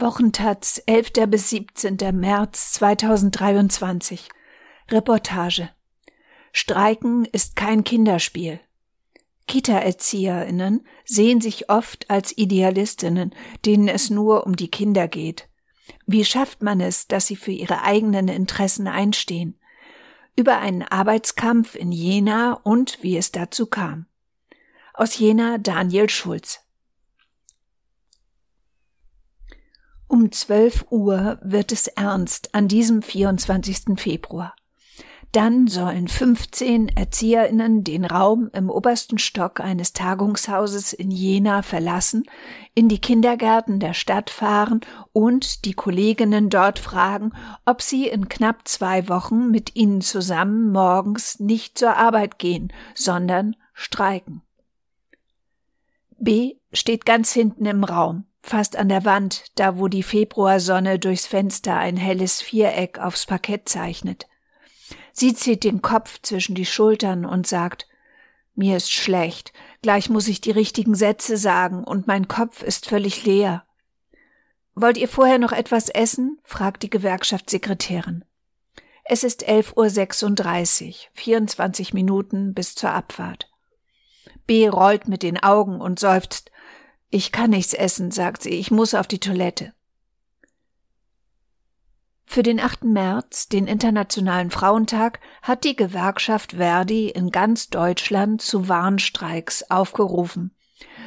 Wochentaz, 11. bis 17. März 2023. Reportage. Streiken ist kein Kinderspiel. Kita-ErzieherInnen sehen sich oft als Idealistinnen, denen es nur um die Kinder geht. Wie schafft man es, dass sie für ihre eigenen Interessen einstehen? Über einen Arbeitskampf in Jena und wie es dazu kam. Aus Jena Daniel Schulz. Um 12 Uhr wird es ernst an diesem 24. Februar. Dann sollen 15 ErzieherInnen den Raum im obersten Stock eines Tagungshauses in Jena verlassen, in die Kindergärten der Stadt fahren und die Kolleginnen dort fragen, ob sie in knapp zwei Wochen mit ihnen zusammen morgens nicht zur Arbeit gehen, sondern streiken. B steht ganz hinten im Raum fast an der Wand, da wo die Februarsonne durchs Fenster ein helles Viereck aufs Parkett zeichnet. Sie zieht den Kopf zwischen die Schultern und sagt Mir ist schlecht, gleich muss ich die richtigen Sätze sagen, und mein Kopf ist völlig leer. Wollt ihr vorher noch etwas essen? fragt die Gewerkschaftssekretärin. Es ist elf Uhr, sechsunddreißig, vierundzwanzig Minuten bis zur Abfahrt. B rollt mit den Augen und seufzt ich kann nichts essen, sagt sie, ich muss auf die Toilette. Für den 8. März, den Internationalen Frauentag, hat die Gewerkschaft Verdi in ganz Deutschland zu Warnstreiks aufgerufen.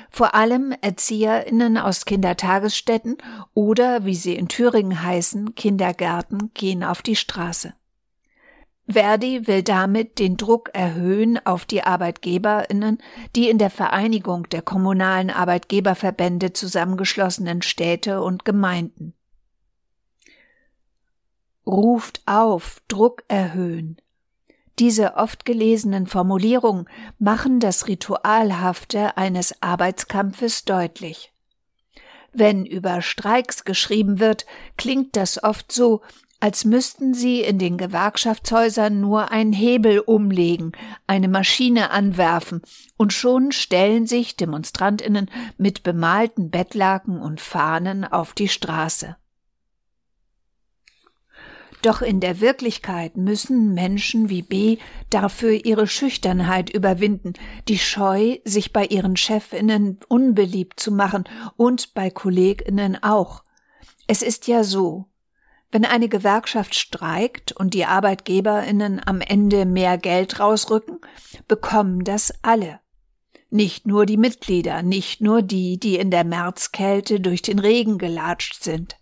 Vor allem ErzieherInnen aus Kindertagesstätten oder, wie sie in Thüringen heißen, Kindergärten gehen auf die Straße. Verdi will damit den Druck erhöhen auf die Arbeitgeberinnen, die in der Vereinigung der kommunalen Arbeitgeberverbände zusammengeschlossenen Städte und Gemeinden. Ruft auf, Druck erhöhen. Diese oft gelesenen Formulierungen machen das Ritualhafte eines Arbeitskampfes deutlich. Wenn über Streiks geschrieben wird, klingt das oft so, als müssten sie in den Gewerkschaftshäusern nur einen Hebel umlegen, eine Maschine anwerfen, und schon stellen sich Demonstrantinnen mit bemalten Bettlaken und Fahnen auf die Straße. Doch in der Wirklichkeit müssen Menschen wie B dafür ihre Schüchternheit überwinden, die Scheu, sich bei ihren Chefinnen unbeliebt zu machen und bei Kolleginnen auch. Es ist ja so, wenn eine Gewerkschaft streikt und die Arbeitgeberinnen am Ende mehr Geld rausrücken, bekommen das alle. Nicht nur die Mitglieder, nicht nur die, die in der Märzkälte durch den Regen gelatscht sind.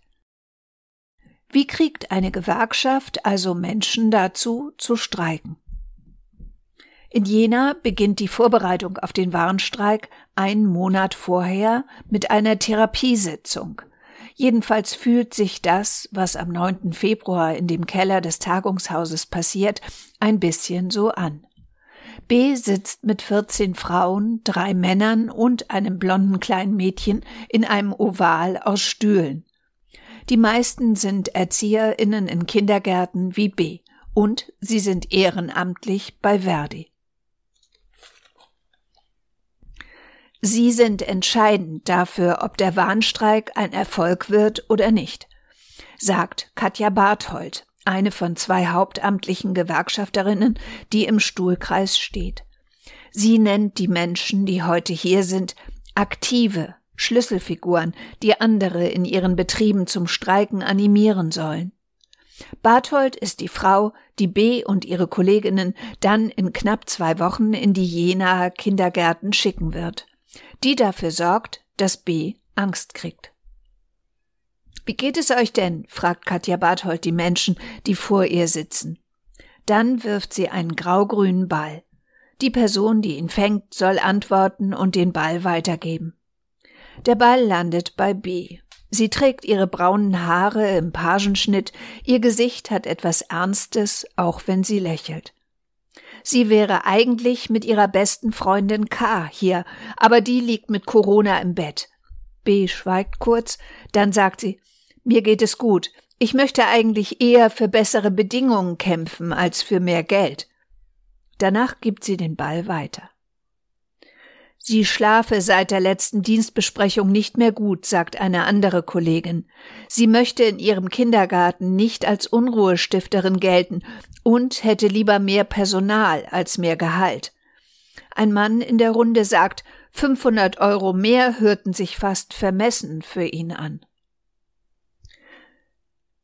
Wie kriegt eine Gewerkschaft also Menschen dazu, zu streiken? In Jena beginnt die Vorbereitung auf den Warnstreik einen Monat vorher mit einer Therapiesitzung. Jedenfalls fühlt sich das, was am 9. Februar in dem Keller des Tagungshauses passiert, ein bisschen so an. B sitzt mit 14 Frauen, drei Männern und einem blonden kleinen Mädchen in einem Oval aus Stühlen. Die meisten sind ErzieherInnen in Kindergärten wie B und sie sind ehrenamtlich bei Verdi. Sie sind entscheidend dafür, ob der Warnstreik ein Erfolg wird oder nicht, sagt Katja Barthold, eine von zwei hauptamtlichen Gewerkschafterinnen, die im Stuhlkreis steht. Sie nennt die Menschen, die heute hier sind, aktive Schlüsselfiguren, die andere in ihren Betrieben zum Streiken animieren sollen. Barthold ist die Frau, die B und ihre Kolleginnen dann in knapp zwei Wochen in die Jenaer Kindergärten schicken wird die dafür sorgt, dass B Angst kriegt. Wie geht es euch denn? fragt Katja Barthold die Menschen, die vor ihr sitzen. Dann wirft sie einen graugrünen Ball. Die Person, die ihn fängt, soll antworten und den Ball weitergeben. Der Ball landet bei B. Sie trägt ihre braunen Haare im Pagenschnitt, ihr Gesicht hat etwas Ernstes, auch wenn sie lächelt. Sie wäre eigentlich mit ihrer besten Freundin K hier, aber die liegt mit Corona im Bett. B schweigt kurz, dann sagt sie, mir geht es gut. Ich möchte eigentlich eher für bessere Bedingungen kämpfen als für mehr Geld. Danach gibt sie den Ball weiter. Sie schlafe seit der letzten Dienstbesprechung nicht mehr gut, sagt eine andere Kollegin. Sie möchte in ihrem Kindergarten nicht als Unruhestifterin gelten und hätte lieber mehr Personal als mehr Gehalt. Ein Mann in der Runde sagt, 500 Euro mehr hörten sich fast vermessen für ihn an.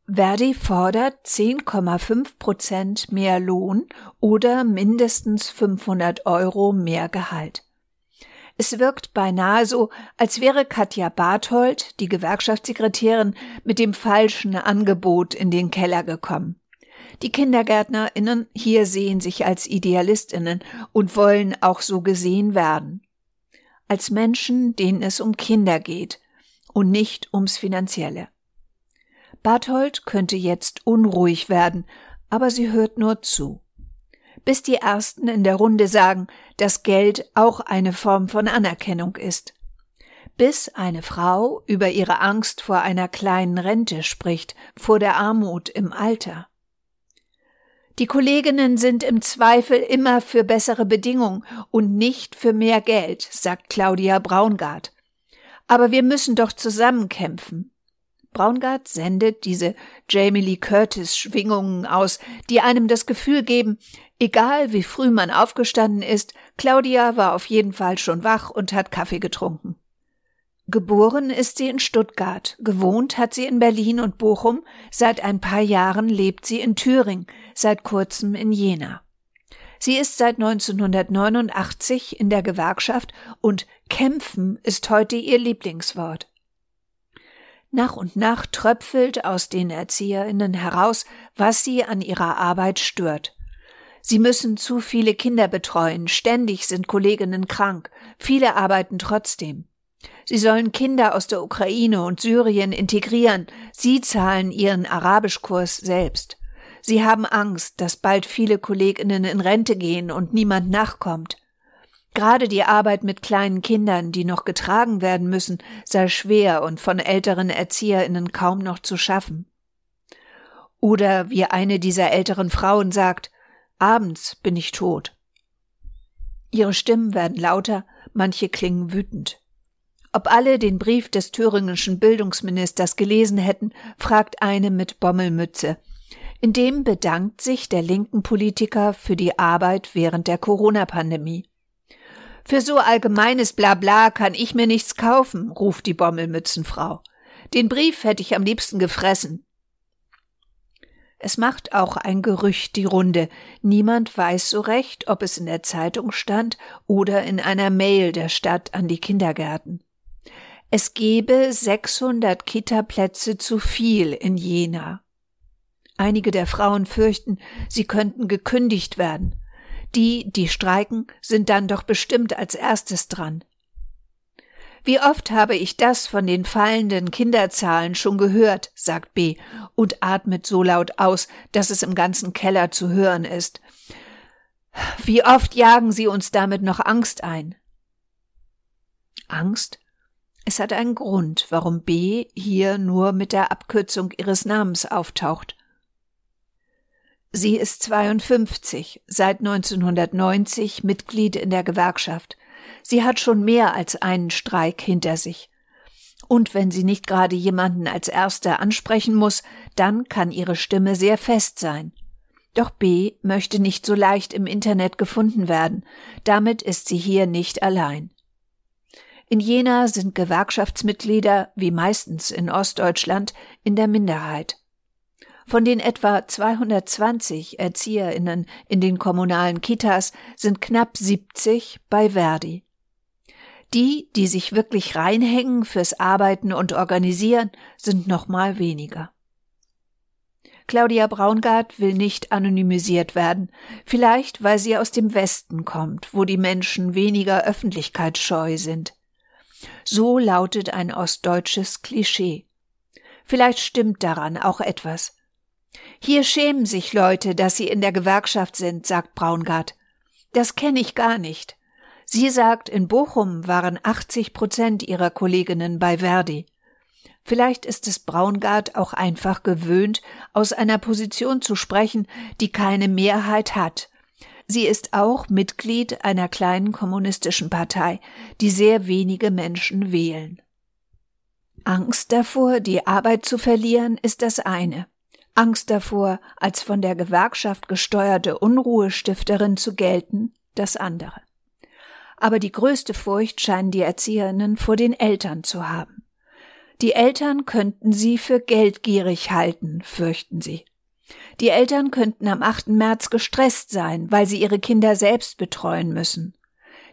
Verdi fordert 10,5 Prozent mehr Lohn oder mindestens 500 Euro mehr Gehalt. Es wirkt beinahe so, als wäre Katja Barthold, die Gewerkschaftssekretärin, mit dem falschen Angebot in den Keller gekommen. Die KindergärtnerInnen hier sehen sich als IdealistInnen und wollen auch so gesehen werden. Als Menschen, denen es um Kinder geht und nicht ums Finanzielle. Barthold könnte jetzt unruhig werden, aber sie hört nur zu bis die Ersten in der Runde sagen, dass Geld auch eine Form von Anerkennung ist. Bis eine Frau über ihre Angst vor einer kleinen Rente spricht, vor der Armut im Alter. Die Kolleginnen sind im Zweifel immer für bessere Bedingungen und nicht für mehr Geld, sagt Claudia Braungart. Aber wir müssen doch zusammenkämpfen. Braungart sendet diese Jamie Lee Curtis Schwingungen aus, die einem das Gefühl geben, egal wie früh man aufgestanden ist, Claudia war auf jeden Fall schon wach und hat Kaffee getrunken. Geboren ist sie in Stuttgart, gewohnt hat sie in Berlin und Bochum, seit ein paar Jahren lebt sie in Thüringen, seit kurzem in Jena. Sie ist seit 1989 in der Gewerkschaft und kämpfen ist heute ihr Lieblingswort. Nach und nach tröpfelt aus den Erzieherinnen heraus, was sie an ihrer Arbeit stört. Sie müssen zu viele Kinder betreuen, ständig sind Kolleginnen krank, viele arbeiten trotzdem. Sie sollen Kinder aus der Ukraine und Syrien integrieren, sie zahlen ihren Arabischkurs selbst. Sie haben Angst, dass bald viele Kolleginnen in Rente gehen und niemand nachkommt. Gerade die Arbeit mit kleinen Kindern, die noch getragen werden müssen, sei schwer und von älteren Erzieherinnen kaum noch zu schaffen. Oder wie eine dieser älteren Frauen sagt, abends bin ich tot. Ihre Stimmen werden lauter, manche klingen wütend. Ob alle den Brief des thüringischen Bildungsministers gelesen hätten, fragt eine mit Bommelmütze. In dem bedankt sich der linken Politiker für die Arbeit während der Corona-Pandemie. Für so allgemeines Blabla kann ich mir nichts kaufen, ruft die Bommelmützenfrau. Den Brief hätte ich am liebsten gefressen. Es macht auch ein Gerücht die Runde. Niemand weiß so recht, ob es in der Zeitung stand oder in einer Mail der Stadt an die Kindergärten. Es gebe 600 Kita-Plätze zu viel in Jena. Einige der Frauen fürchten, sie könnten gekündigt werden. Die, die streiken, sind dann doch bestimmt als erstes dran. Wie oft habe ich das von den fallenden Kinderzahlen schon gehört, sagt B und atmet so laut aus, dass es im ganzen Keller zu hören ist. Wie oft jagen Sie uns damit noch Angst ein? Angst? Es hat einen Grund, warum B hier nur mit der Abkürzung ihres Namens auftaucht. Sie ist 52, seit 1990 Mitglied in der Gewerkschaft. Sie hat schon mehr als einen Streik hinter sich. Und wenn sie nicht gerade jemanden als Erster ansprechen muss, dann kann ihre Stimme sehr fest sein. Doch B möchte nicht so leicht im Internet gefunden werden. Damit ist sie hier nicht allein. In Jena sind Gewerkschaftsmitglieder, wie meistens in Ostdeutschland, in der Minderheit. Von den etwa 220 Erzieherinnen in den kommunalen Kitas sind knapp 70 bei Verdi. Die, die sich wirklich reinhängen fürs Arbeiten und Organisieren, sind noch mal weniger. Claudia Braungart will nicht anonymisiert werden, vielleicht weil sie aus dem Westen kommt, wo die Menschen weniger öffentlichkeitsscheu sind. So lautet ein ostdeutsches Klischee. Vielleicht stimmt daran auch etwas. Hier schämen sich Leute, dass sie in der Gewerkschaft sind, sagt Braungart. Das kenne ich gar nicht. Sie sagt, in Bochum waren 80 Prozent ihrer Kolleginnen bei Verdi. Vielleicht ist es Braungart auch einfach gewöhnt, aus einer Position zu sprechen, die keine Mehrheit hat. Sie ist auch Mitglied einer kleinen kommunistischen Partei, die sehr wenige Menschen wählen. Angst davor, die Arbeit zu verlieren, ist das eine. Angst davor, als von der Gewerkschaft gesteuerte Unruhestifterin zu gelten, das andere. Aber die größte Furcht scheinen die Erzieherinnen vor den Eltern zu haben. Die Eltern könnten sie für geldgierig halten, fürchten sie. Die Eltern könnten am 8. März gestresst sein, weil sie ihre Kinder selbst betreuen müssen.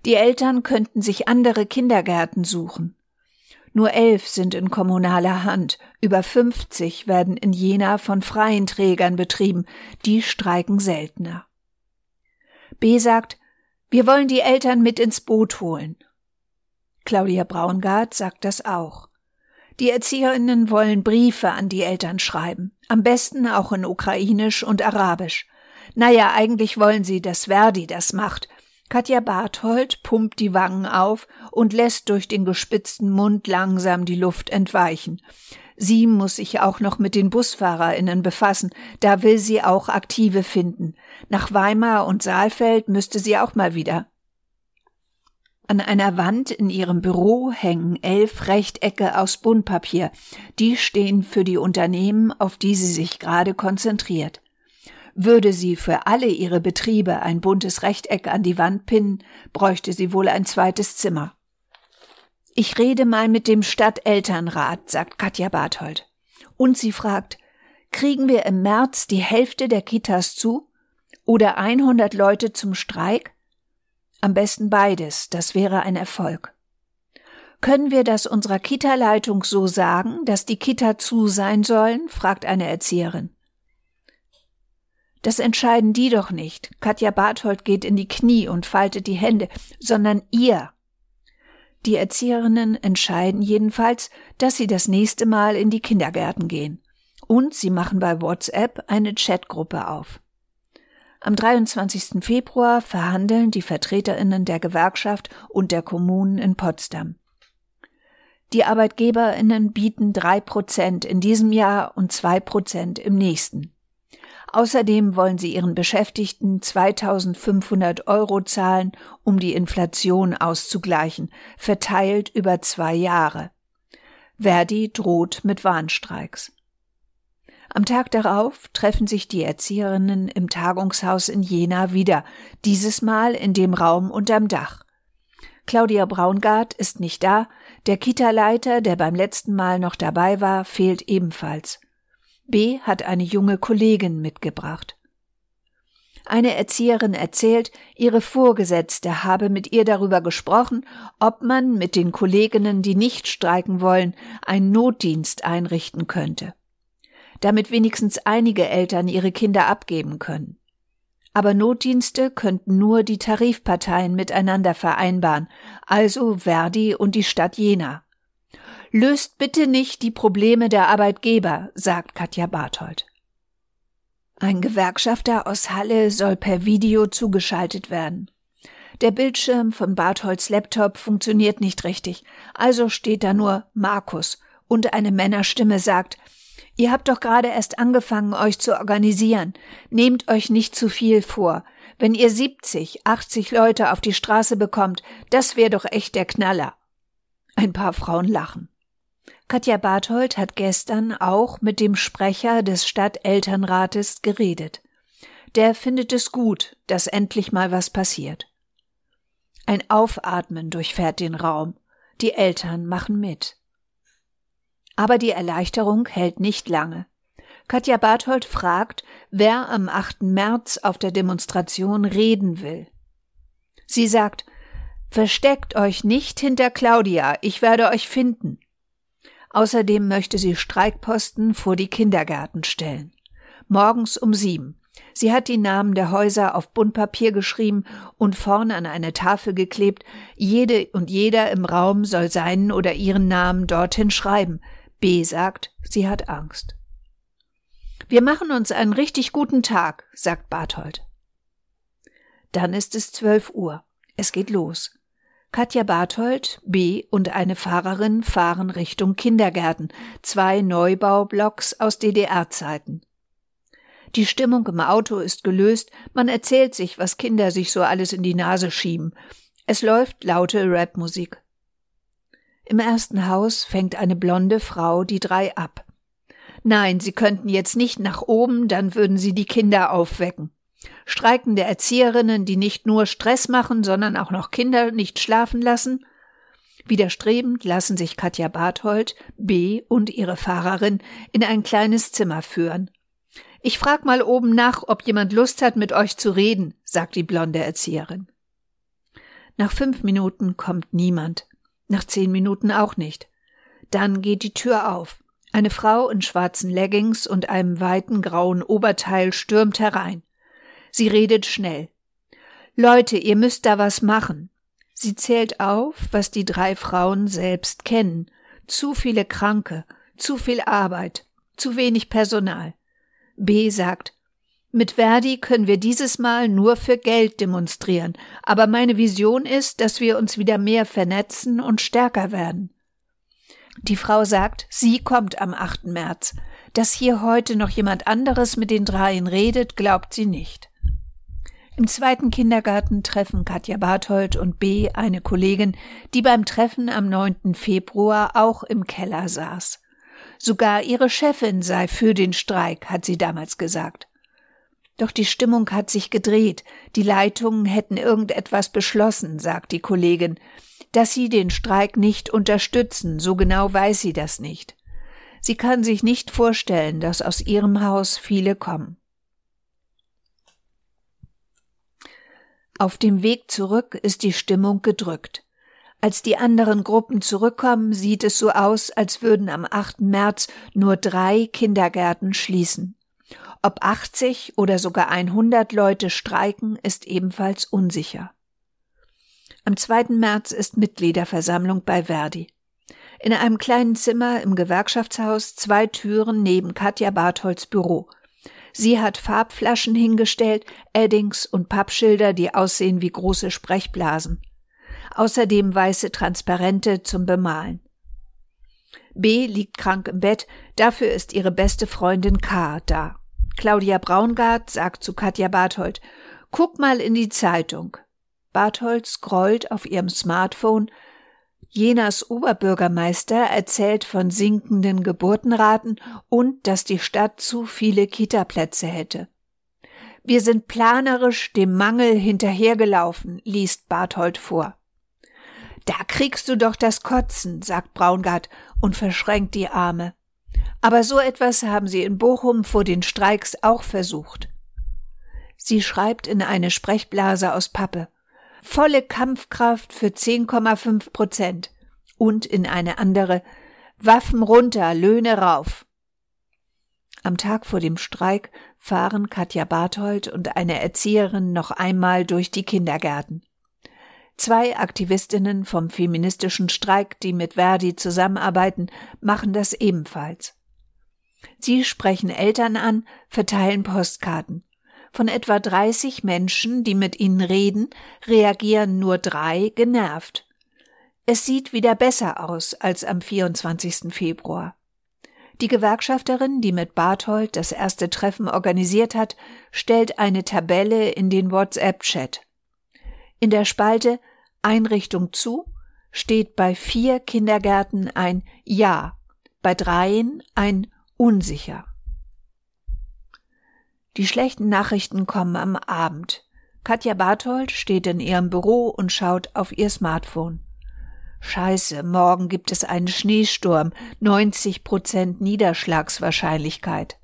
Die Eltern könnten sich andere Kindergärten suchen. Nur elf sind in kommunaler Hand, über 50 werden in Jena von freien Trägern betrieben, die streiken seltener. B sagt, wir wollen die Eltern mit ins Boot holen. Claudia Braungart sagt das auch. Die Erzieherinnen wollen Briefe an die Eltern schreiben, am besten auch in Ukrainisch und Arabisch. Naja, eigentlich wollen sie, dass Verdi das macht. Katja Barthold pumpt die Wangen auf und lässt durch den gespitzten Mund langsam die Luft entweichen. Sie muss sich auch noch mit den BusfahrerInnen befassen, da will sie auch Aktive finden. Nach Weimar und Saalfeld müsste sie auch mal wieder. An einer Wand in ihrem Büro hängen elf Rechtecke aus Buntpapier. Die stehen für die Unternehmen, auf die sie sich gerade konzentriert. Würde sie für alle ihre Betriebe ein buntes Rechteck an die Wand pinnen, bräuchte sie wohl ein zweites Zimmer. Ich rede mal mit dem Stadtelternrat, sagt Katja Barthold. Und sie fragt, kriegen wir im März die Hälfte der Kitas zu? Oder 100 Leute zum Streik? Am besten beides, das wäre ein Erfolg. Können wir das unserer Kita-Leitung so sagen, dass die Kita zu sein sollen? fragt eine Erzieherin. Das entscheiden die doch nicht. Katja Barthold geht in die Knie und faltet die Hände, sondern ihr. Die Erzieherinnen entscheiden jedenfalls, dass sie das nächste Mal in die Kindergärten gehen. Und sie machen bei WhatsApp eine Chatgruppe auf. Am 23. Februar verhandeln die Vertreterinnen der Gewerkschaft und der Kommunen in Potsdam. Die Arbeitgeberinnen bieten drei Prozent in diesem Jahr und zwei Prozent im nächsten. Außerdem wollen sie ihren Beschäftigten 2500 Euro zahlen, um die Inflation auszugleichen, verteilt über zwei Jahre. Verdi droht mit Warnstreiks. Am Tag darauf treffen sich die Erzieherinnen im Tagungshaus in Jena wieder, dieses Mal in dem Raum unterm Dach. Claudia Braungart ist nicht da, der Kita-Leiter, der beim letzten Mal noch dabei war, fehlt ebenfalls. B hat eine junge Kollegin mitgebracht. Eine Erzieherin erzählt, ihre Vorgesetzte habe mit ihr darüber gesprochen, ob man mit den Kolleginnen, die nicht streiken wollen, einen Notdienst einrichten könnte damit wenigstens einige Eltern ihre Kinder abgeben können. Aber Notdienste könnten nur die Tarifparteien miteinander vereinbaren, also Verdi und die Stadt Jena. Löst bitte nicht die Probleme der Arbeitgeber, sagt Katja Barthold. Ein Gewerkschafter aus Halle soll per Video zugeschaltet werden. Der Bildschirm von Bartholds Laptop funktioniert nicht richtig, also steht da nur Markus und eine Männerstimme sagt, Ihr habt doch gerade erst angefangen, euch zu organisieren. Nehmt euch nicht zu viel vor. Wenn ihr 70, 80 Leute auf die Straße bekommt, das wäre doch echt der Knaller. Ein paar Frauen lachen. Katja Barthold hat gestern auch mit dem Sprecher des Stadtelternrates geredet. Der findet es gut, dass endlich mal was passiert. Ein Aufatmen durchfährt den Raum. Die Eltern machen mit. Aber die Erleichterung hält nicht lange. Katja Barthold fragt, wer am 8. März auf der Demonstration reden will. Sie sagt, Versteckt euch nicht hinter Claudia, ich werde euch finden. Außerdem möchte sie Streikposten vor die Kindergärten stellen. Morgens um sieben. Sie hat die Namen der Häuser auf Buntpapier geschrieben und vorne an eine Tafel geklebt. Jede und jeder im Raum soll seinen oder ihren Namen dorthin schreiben. B sagt, sie hat Angst. Wir machen uns einen richtig guten Tag, sagt Barthold. Dann ist es zwölf Uhr. Es geht los. Katja Barthold, B und eine Fahrerin fahren Richtung Kindergärten, zwei Neubaublocks aus DDR-Zeiten. Die Stimmung im Auto ist gelöst, man erzählt sich, was Kinder sich so alles in die Nase schieben. Es läuft laute Rapmusik. Im ersten Haus fängt eine blonde Frau die drei ab. Nein, sie könnten jetzt nicht nach oben, dann würden sie die Kinder aufwecken. Streikende Erzieherinnen, die nicht nur Stress machen, sondern auch noch Kinder nicht schlafen lassen? Widerstrebend lassen sich Katja Barthold, B und ihre Fahrerin in ein kleines Zimmer führen. Ich frag mal oben nach, ob jemand Lust hat, mit euch zu reden, sagt die blonde Erzieherin. Nach fünf Minuten kommt niemand. Nach zehn Minuten auch nicht. Dann geht die Tür auf. Eine Frau in schwarzen Leggings und einem weiten grauen Oberteil stürmt herein. Sie redet schnell. Leute, ihr müsst da was machen. Sie zählt auf, was die drei Frauen selbst kennen. Zu viele Kranke, zu viel Arbeit, zu wenig Personal. B sagt, mit Verdi können wir dieses Mal nur für Geld demonstrieren, aber meine Vision ist, dass wir uns wieder mehr vernetzen und stärker werden. Die Frau sagt, sie kommt am 8. März. Dass hier heute noch jemand anderes mit den dreien redet, glaubt sie nicht. Im zweiten Kindergarten treffen Katja Barthold und B eine Kollegin, die beim Treffen am 9. Februar auch im Keller saß. Sogar ihre Chefin sei für den Streik, hat sie damals gesagt. Doch die Stimmung hat sich gedreht, die Leitungen hätten irgendetwas beschlossen, sagt die Kollegin, dass sie den Streik nicht unterstützen, so genau weiß sie das nicht. Sie kann sich nicht vorstellen, dass aus ihrem Haus viele kommen. Auf dem Weg zurück ist die Stimmung gedrückt. Als die anderen Gruppen zurückkommen, sieht es so aus, als würden am 8. März nur drei Kindergärten schließen. Ob 80 oder sogar 100 Leute streiken, ist ebenfalls unsicher. Am 2. März ist Mitgliederversammlung bei Verdi. In einem kleinen Zimmer im Gewerkschaftshaus zwei Türen neben Katja Bartholds Büro. Sie hat Farbflaschen hingestellt, Eddings und Pappschilder, die aussehen wie große Sprechblasen. Außerdem weiße Transparente zum Bemalen. B liegt krank im Bett, dafür ist ihre beste Freundin K da. Claudia Braungart sagt zu Katja Barthold, guck mal in die Zeitung. Barthold scrollt auf ihrem Smartphone, Jenas Oberbürgermeister erzählt von sinkenden Geburtenraten und dass die Stadt zu viele Kitaplätze hätte. Wir sind planerisch dem Mangel hinterhergelaufen, liest Barthold vor. Da kriegst du doch das Kotzen, sagt Braungart und verschränkt die Arme. Aber so etwas haben sie in Bochum vor den Streiks auch versucht. Sie schreibt in eine Sprechblase aus Pappe volle Kampfkraft für 10,5 Prozent und in eine andere Waffen runter, Löhne rauf. Am Tag vor dem Streik fahren Katja Barthold und eine Erzieherin noch einmal durch die Kindergärten. Zwei Aktivistinnen vom feministischen Streik, die mit Verdi zusammenarbeiten, machen das ebenfalls. Sie sprechen Eltern an, verteilen Postkarten. Von etwa 30 Menschen, die mit ihnen reden, reagieren nur drei genervt. Es sieht wieder besser aus als am 24. Februar. Die Gewerkschafterin, die mit Barthold das erste Treffen organisiert hat, stellt eine Tabelle in den WhatsApp-Chat. In der Spalte Einrichtung zu steht bei vier Kindergärten ein Ja, bei dreien ein Unsicher. Die schlechten Nachrichten kommen am Abend. Katja Barthold steht in ihrem Büro und schaut auf ihr Smartphone. Scheiße, morgen gibt es einen Schneesturm, 90 Prozent Niederschlagswahrscheinlichkeit.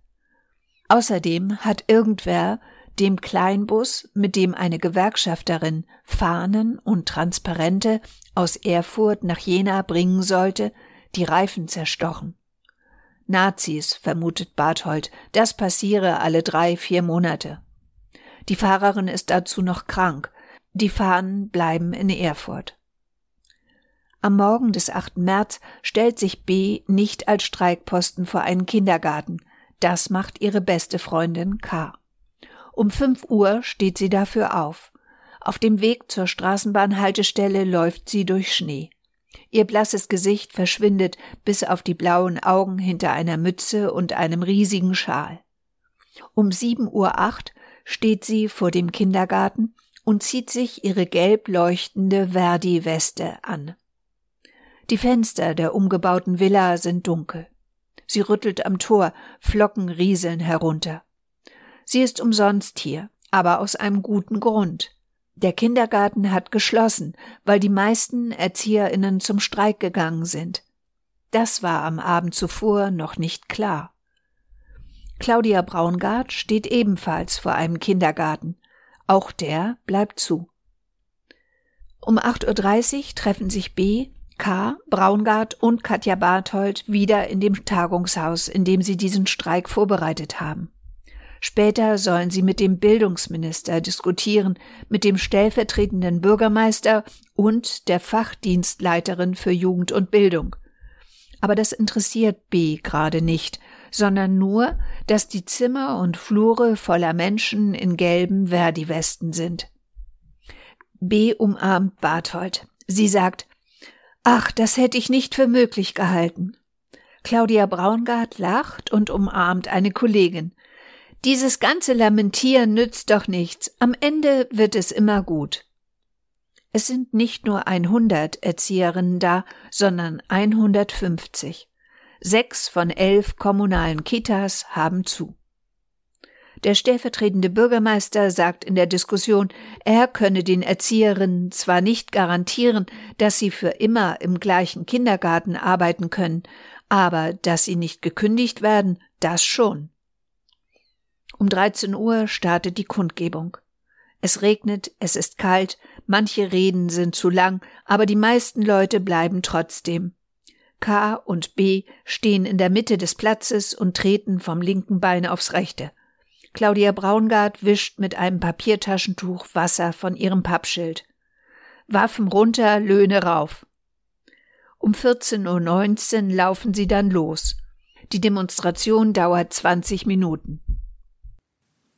Außerdem hat irgendwer dem Kleinbus, mit dem eine Gewerkschafterin Fahnen und Transparente aus Erfurt nach Jena bringen sollte, die Reifen zerstochen. Nazis, vermutet Barthold, das passiere alle drei, vier Monate. Die Fahrerin ist dazu noch krank. Die Fahnen bleiben in Erfurt. Am Morgen des 8. März stellt sich B nicht als Streikposten vor einen Kindergarten. Das macht ihre beste Freundin K. Um fünf Uhr steht sie dafür auf. Auf dem Weg zur Straßenbahnhaltestelle läuft sie durch Schnee. Ihr blasses Gesicht verschwindet bis auf die blauen Augen hinter einer Mütze und einem riesigen Schal. Um sieben Uhr acht steht sie vor dem Kindergarten und zieht sich ihre gelb leuchtende Verdi-Weste an. Die Fenster der umgebauten Villa sind dunkel. Sie rüttelt am Tor, Flocken rieseln herunter. Sie ist umsonst hier, aber aus einem guten Grund. Der Kindergarten hat geschlossen, weil die meisten Erzieherinnen zum Streik gegangen sind. Das war am Abend zuvor noch nicht klar. Claudia Braungart steht ebenfalls vor einem Kindergarten. Auch der bleibt zu. Um 8.30 Uhr treffen sich B, K, Braungart und Katja Barthold wieder in dem Tagungshaus, in dem sie diesen Streik vorbereitet haben. Später sollen sie mit dem Bildungsminister diskutieren, mit dem stellvertretenden Bürgermeister und der Fachdienstleiterin für Jugend und Bildung. Aber das interessiert B gerade nicht, sondern nur, dass die Zimmer und Flure voller Menschen in gelben Verdi-Westen sind. B umarmt Barthold. Sie sagt, Ach, das hätte ich nicht für möglich gehalten. Claudia Braungart lacht und umarmt eine Kollegin. Dieses ganze Lamentieren nützt doch nichts. Am Ende wird es immer gut. Es sind nicht nur 100 Erzieherinnen da, sondern 150. Sechs von elf kommunalen Kitas haben zu. Der stellvertretende Bürgermeister sagt in der Diskussion, er könne den Erzieherinnen zwar nicht garantieren, dass sie für immer im gleichen Kindergarten arbeiten können, aber dass sie nicht gekündigt werden, das schon. Um 13 Uhr startet die Kundgebung. Es regnet, es ist kalt, manche Reden sind zu lang, aber die meisten Leute bleiben trotzdem. K und B stehen in der Mitte des Platzes und treten vom linken Bein aufs rechte. Claudia Braungart wischt mit einem Papiertaschentuch Wasser von ihrem Pappschild. Waffen runter, Löhne rauf. Um 14.19 Uhr laufen sie dann los. Die Demonstration dauert 20 Minuten.